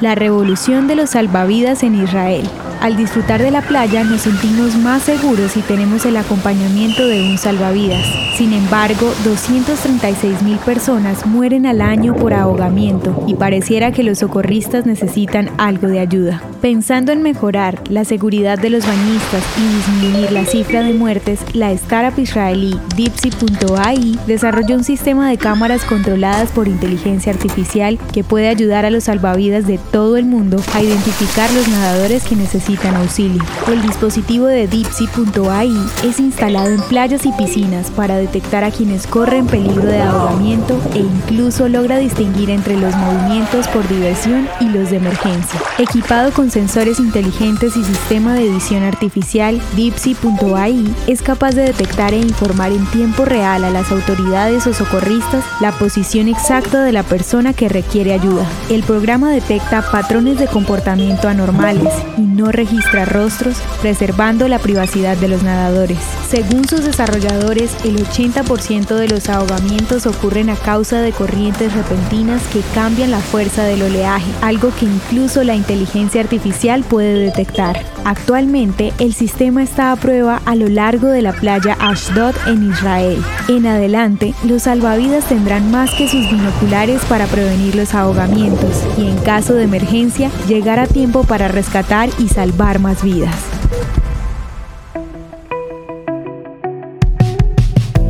La revolución de los salvavidas en Israel. Al disfrutar de la playa nos sentimos más seguros si tenemos el acompañamiento de un salvavidas. Sin embargo, 236 mil personas mueren al año por ahogamiento y pareciera que los socorristas necesitan algo de ayuda. Pensando en mejorar la seguridad de los bañistas y disminuir la cifra de muertes, la startup israelí Dipsy.ai desarrolló un sistema de cámaras controladas por inteligencia artificial que puede ayudar a los salvavidas de todo el mundo a identificar los nadadores que necesitan El dispositivo de Dipsy.ai es instalado en playas y piscinas para detectar a quienes corren peligro de ahogamiento e incluso logra distinguir entre los movimientos por diversión y los de emergencia. Equipado con sensores inteligentes y sistema de visión artificial, Dipsy.ai es capaz de detectar e informar en tiempo real a las autoridades o socorristas la posición exacta de la persona que requiere ayuda. El programa detecta patrones de comportamiento anormales y no registra rostros, preservando la privacidad de los nadadores. Según sus desarrolladores, el 80% de los ahogamientos ocurren a causa de corrientes repentinas que cambian la fuerza del oleaje, algo que incluso la inteligencia artificial puede detectar. Actualmente, el sistema está a prueba a lo largo de la playa Ashdod en Israel. En adelante, los salvavidas tendrán más que sus binoculares para prevenir los ahogamientos y en caso de emergencia, llegar a tiempo para rescatar y salvar más vidas.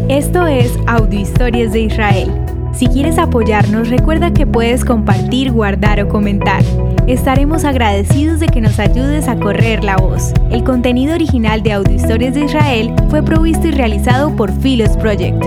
Esto es Audio Historias de Israel. Si quieres apoyarnos, recuerda que puedes compartir, guardar o comentar. Estaremos agradecidos de que nos ayudes a correr la voz. El contenido original de Audio Historias de Israel fue provisto y realizado por Philos Project.